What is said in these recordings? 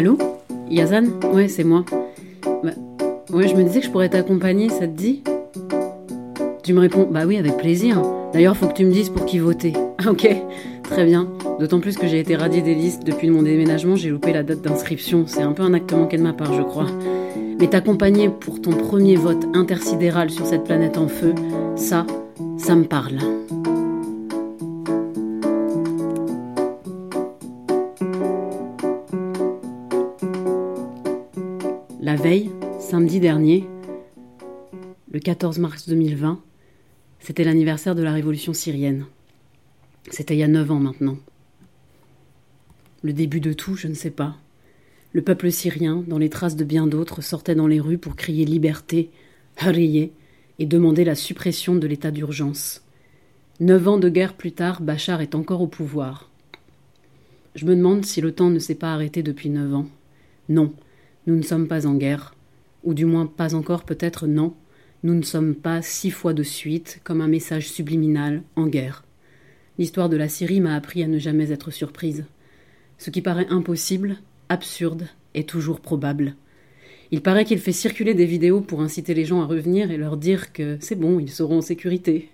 Allô? Yazan? Ouais, c'est moi. Bah, ouais, je me disais que je pourrais t'accompagner, ça te dit? Tu me réponds Bah oui, avec plaisir. D'ailleurs, faut que tu me dises pour qui voter. ok, très bien. D'autant plus que j'ai été radiée des listes depuis mon déménagement, j'ai loupé la date d'inscription. C'est un peu un acte manqué de ma part, je crois. Mais t'accompagner pour ton premier vote intersidéral sur cette planète en feu, ça, ça me parle. La veille, samedi dernier, le 14 mars 2020, c'était l'anniversaire de la révolution syrienne. C'était il y a neuf ans maintenant. Le début de tout, je ne sais pas. Le peuple syrien, dans les traces de bien d'autres, sortait dans les rues pour crier liberté, hariye, et demander la suppression de l'état d'urgence. Neuf ans de guerre plus tard, Bachar est encore au pouvoir. Je me demande si le temps ne s'est pas arrêté depuis neuf ans. Non, nous ne sommes pas en guerre, ou du moins pas encore peut-être non, nous ne sommes pas six fois de suite, comme un message subliminal, en guerre. L'histoire de la Syrie m'a appris à ne jamais être surprise. Ce qui paraît impossible, absurde, est toujours probable. Il paraît qu'il fait circuler des vidéos pour inciter les gens à revenir et leur dire que c'est bon, ils seront en sécurité.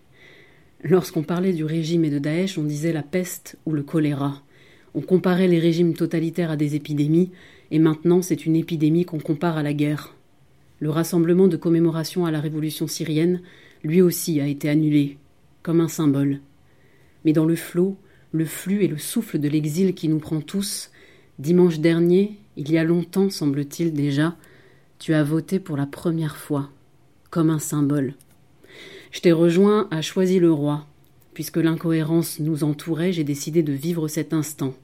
Lorsqu'on parlait du régime et de Daesh, on disait la peste ou le choléra. On comparait les régimes totalitaires à des épidémies, et maintenant c'est une épidémie qu'on compare à la guerre. Le rassemblement de commémoration à la révolution syrienne, lui aussi, a été annulé, comme un symbole. Mais dans le flot, le flux et le souffle de l'exil qui nous prend tous, dimanche dernier, il y a longtemps, semble-t-il déjà, tu as voté pour la première fois, comme un symbole. Je t'ai rejoint à Choisy-le-Roi. Puisque l'incohérence nous entourait, j'ai décidé de vivre cet instant.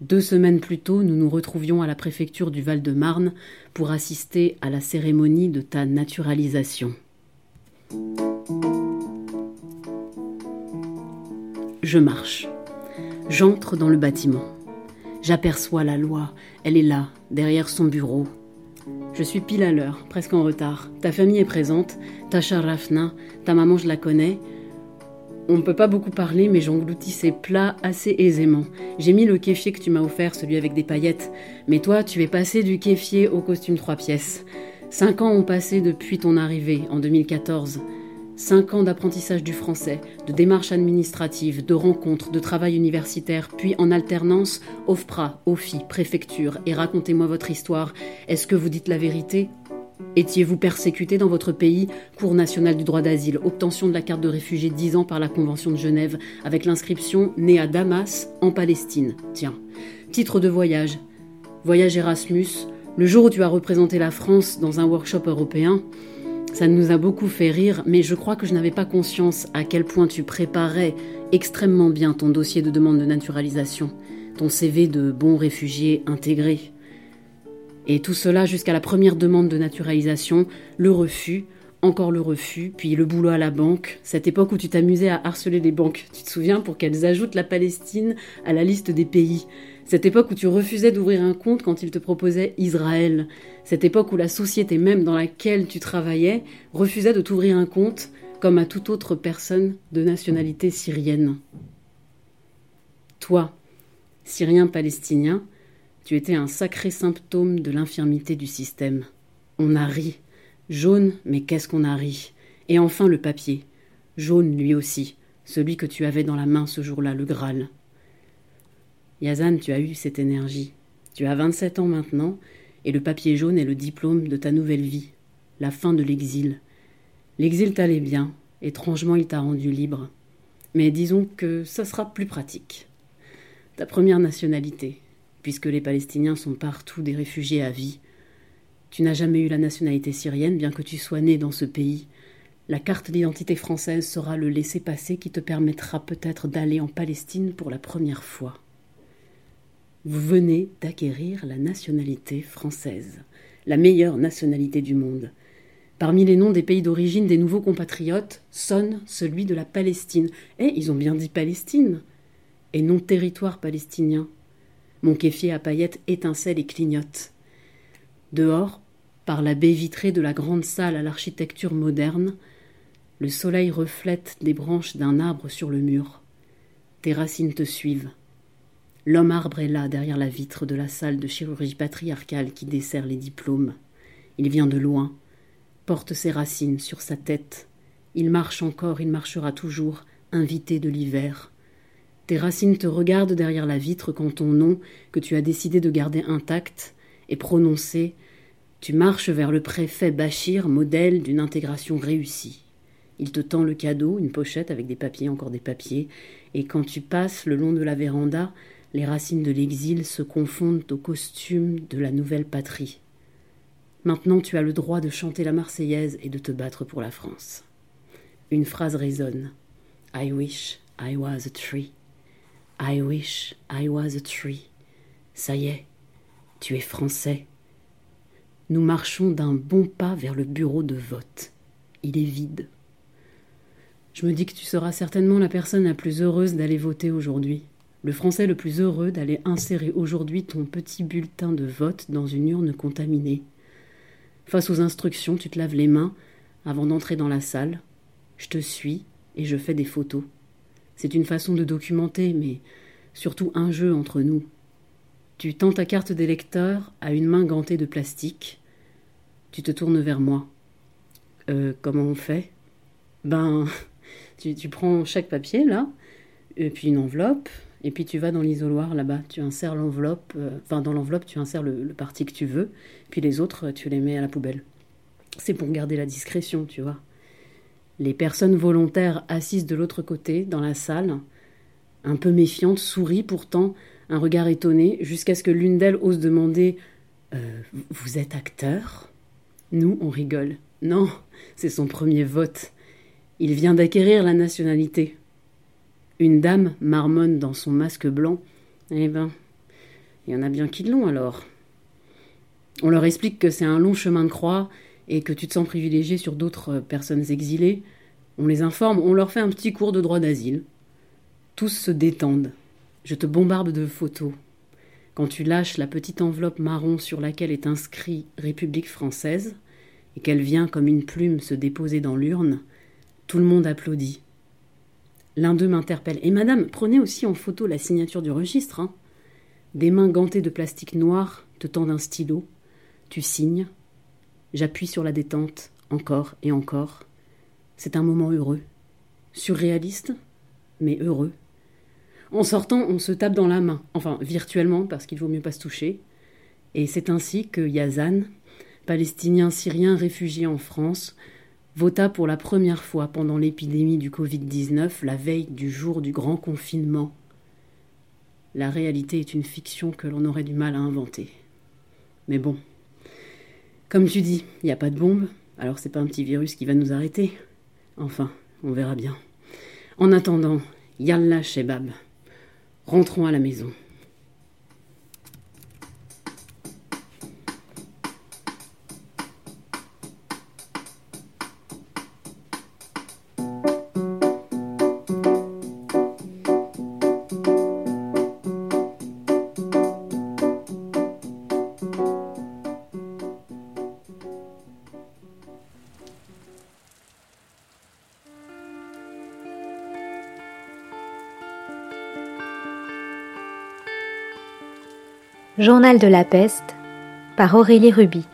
Deux semaines plus tôt, nous nous retrouvions à la préfecture du Val-de-Marne pour assister à la cérémonie de ta naturalisation. Je marche. J'entre dans le bâtiment. J'aperçois la loi. Elle est là, derrière son bureau. Je suis pile à l'heure, presque en retard. Ta famille est présente. Tasha Rafna, ta maman, je la connais. On ne peut pas beaucoup parler, mais j'engloutis ces plats assez aisément. J'ai mis le kéfier que tu m'as offert, celui avec des paillettes. Mais toi, tu es passé du kéfier au costume trois pièces. Cinq ans ont passé depuis ton arrivée, en 2014. Cinq ans d'apprentissage du français, de démarches administratives, de rencontres, de travail universitaire, puis en alternance, OFPRA, OFI, préfecture, et racontez-moi votre histoire. Est-ce que vous dites la vérité? Étiez-vous persécuté dans votre pays? Cour nationale du droit d'asile, obtention de la carte de réfugié 10 ans par la Convention de Genève, avec l'inscription né à Damas, en Palestine. Tiens. Titre de voyage. Voyage Erasmus. Le jour où tu as représenté la France dans un workshop européen, ça nous a beaucoup fait rire, mais je crois que je n'avais pas conscience à quel point tu préparais extrêmement bien ton dossier de demande de naturalisation, ton CV de bon réfugié intégré. Et tout cela jusqu'à la première demande de naturalisation, le refus, encore le refus, puis le boulot à la banque, cette époque où tu t'amusais à harceler les banques, tu te souviens, pour qu'elles ajoutent la Palestine à la liste des pays. Cette époque où tu refusais d'ouvrir un compte quand ils te proposaient Israël. Cette époque où la société même dans laquelle tu travaillais refusait de t'ouvrir un compte comme à toute autre personne de nationalité syrienne. Toi, Syrien palestinien, tu étais un sacré symptôme de l'infirmité du système. On a ri. Jaune, mais qu'est-ce qu'on a ri? Et enfin le papier. Jaune lui aussi, celui que tu avais dans la main ce jour-là, le Graal. Yazan, tu as eu cette énergie. Tu as 27 ans maintenant, et le papier jaune est le diplôme de ta nouvelle vie, la fin de l'exil. L'exil t'allait bien, étrangement il t'a rendu libre. Mais disons que ça sera plus pratique. Ta première nationalité, puisque les Palestiniens sont partout des réfugiés à vie. Tu n'as jamais eu la nationalité syrienne, bien que tu sois né dans ce pays. La carte d'identité française sera le laissez-passer qui te permettra peut-être d'aller en Palestine pour la première fois. Vous venez d'acquérir la nationalité française, la meilleure nationalité du monde. Parmi les noms des pays d'origine des nouveaux compatriotes sonne celui de la Palestine. Et ils ont bien dit Palestine, et non territoire palestinien. Mon kéfier à paillettes étincelle et clignote. Dehors, par la baie vitrée de la grande salle à l'architecture moderne, le soleil reflète des branches d'un arbre sur le mur. Tes racines te suivent. L'homme arbre est là, derrière la vitre de la salle de chirurgie patriarcale qui dessert les diplômes. Il vient de loin, porte ses racines sur sa tête. Il marche encore, il marchera toujours, invité de l'hiver. Tes racines te regardent derrière la vitre quand ton nom, que tu as décidé de garder intact, est prononcé. Tu marches vers le préfet Bachir, modèle d'une intégration réussie. Il te tend le cadeau, une pochette avec des papiers, encore des papiers, et quand tu passes le long de la véranda, les racines de l'exil se confondent au costume de la nouvelle patrie. Maintenant tu as le droit de chanter la Marseillaise et de te battre pour la France. Une phrase résonne. I wish I was a tree. I wish I was a tree. Ça y est, tu es français. Nous marchons d'un bon pas vers le bureau de vote. Il est vide. Je me dis que tu seras certainement la personne la plus heureuse d'aller voter aujourd'hui le Français le plus heureux d'aller insérer aujourd'hui ton petit bulletin de vote dans une urne contaminée. Face aux instructions, tu te laves les mains avant d'entrer dans la salle. Je te suis et je fais des photos. C'est une façon de documenter, mais surtout un jeu entre nous. Tu tends ta carte d'électeur à une main gantée de plastique. Tu te tournes vers moi. Euh, comment on fait? Ben, tu, prends chaque papier là, et puis une enveloppe, et puis tu vas dans l'isoloir là-bas, tu insères l'enveloppe, euh, enfin dans l'enveloppe tu insères le, parti que tu veux, puis les autres tu les mets à la poubelle. C'est pour garder la discrétion, tu vois. Les personnes volontaires assises de l'autre côté, dans la salle, un peu méfiantes, sourient pourtant, un regard étonné, jusqu'à ce que l'une d'elles ose demander euh, Vous êtes acteur? Nous, on rigole. Non, c'est son premier vote. Il vient d'acquérir la nationalité. Une dame marmonne dans son masque blanc. Eh ben, il y en a bien qui l'ont alors. On leur explique que c'est un long chemin de croix et que tu te sens privilégié sur d'autres personnes exilées. On les informe, on leur fait un petit cours de droit d'asile. Tous se détendent. Je te bombarde de photos. Quand tu lâches la petite enveloppe marron sur laquelle est inscrit République française, et qu'elle vient comme une plume se déposer dans l'urne, tout le monde applaudit. L'un d'eux m'interpelle. Et madame, prenez aussi en photo la signature du registre. Hein. Des mains gantées de plastique noir te tendent un stylo. Tu signes. J'appuie sur la détente, encore et encore. C'est un moment heureux. Surréaliste, mais heureux. En sortant, on se tape dans la main, enfin virtuellement, parce qu'il vaut mieux pas se toucher. Et c'est ainsi que Yazan, palestinien syrien réfugié en France, vota pour la première fois pendant l'épidémie du Covid-19 la veille du jour du grand confinement. La réalité est une fiction que l'on aurait du mal à inventer. Mais bon, comme tu dis, il n'y a pas de bombe, alors c'est pas un petit virus qui va nous arrêter. Enfin, on verra bien. En attendant, Yallah Shebab. Rentrons à la maison. Journal de la peste par Aurélie Ruby.